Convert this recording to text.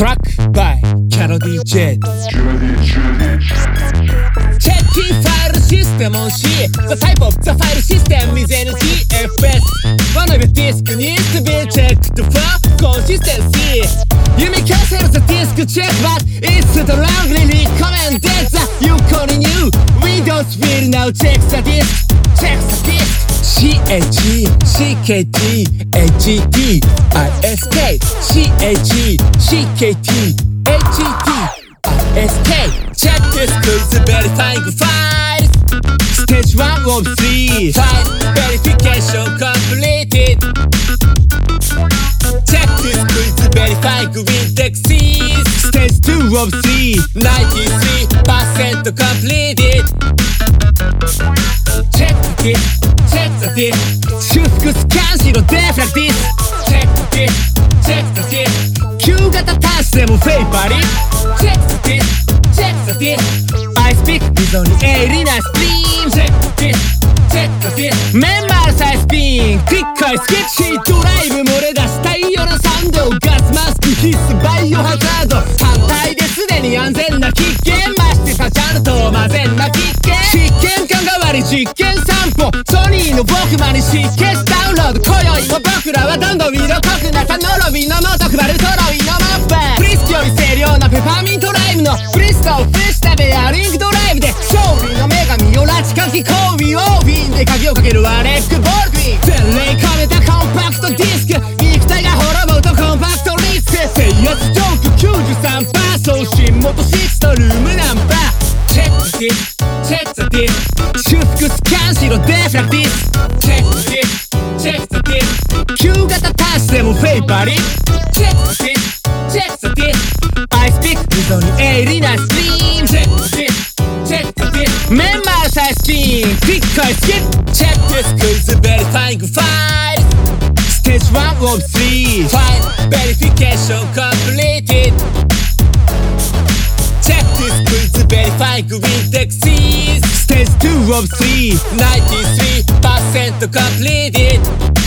Track by Caro DJ Checking file system on C. The type of the file system is NCFS One of your disk needs to be checked for consistency. You may cancel the disk check but it's the strongly recommended that you continue Windows will now check the disk Check the disk she A G C K T A G T I S K C A G C K T A G T I S K. Check this quiz very fine five Stage one of three five verification completed. Check this quiz very fine green Stage two of three 93% completed. Check it. Disk. Check the disk 修復スキャンしろデフラグディス。Check the disk Check the disk 旧型端子でもフェイバリ Check the disk Check the disk I speak 非常に鋭利なストリーム Check the disk Check the disk メンバーサイスピン。クリックアイスケッチドライブ漏れ出したいようなサンドガスマスク必須バイオハザード。単体ですでに安全な危険。ましてさちゃんと混ぜんな危険。実験官代わり実験の僕マに湿気ダウンロード今宵も僕らはどんどん色濃くなったノロビの元配るトロイのモッププリスクより清涼なペパーミントライムのプリストをフィッシュベアリングドライブで勝利の女神を拉致かき交尾をウィンで鍵をかけるアレック・ボールビン全霊込めたコンパクトディスク肉体が滅ぼうとコンパクトリスク制圧ジョーク93%送信元6とルームナンバーチェックディスチェックザディス修復スキャンしろデフラディスチェックザディスチェックザディス旧型端子でもフェイバリチェックザディスチェックザディス I speak 非常に鋭利なスリームチェックザディスチェックザディスメンバーサイスピンクリックアイスキップチェックディスクイズベリファイングファイル Stage 1 of 3 File verification completed Check this quiz verifying indexes Stage 2 of 3 93% completed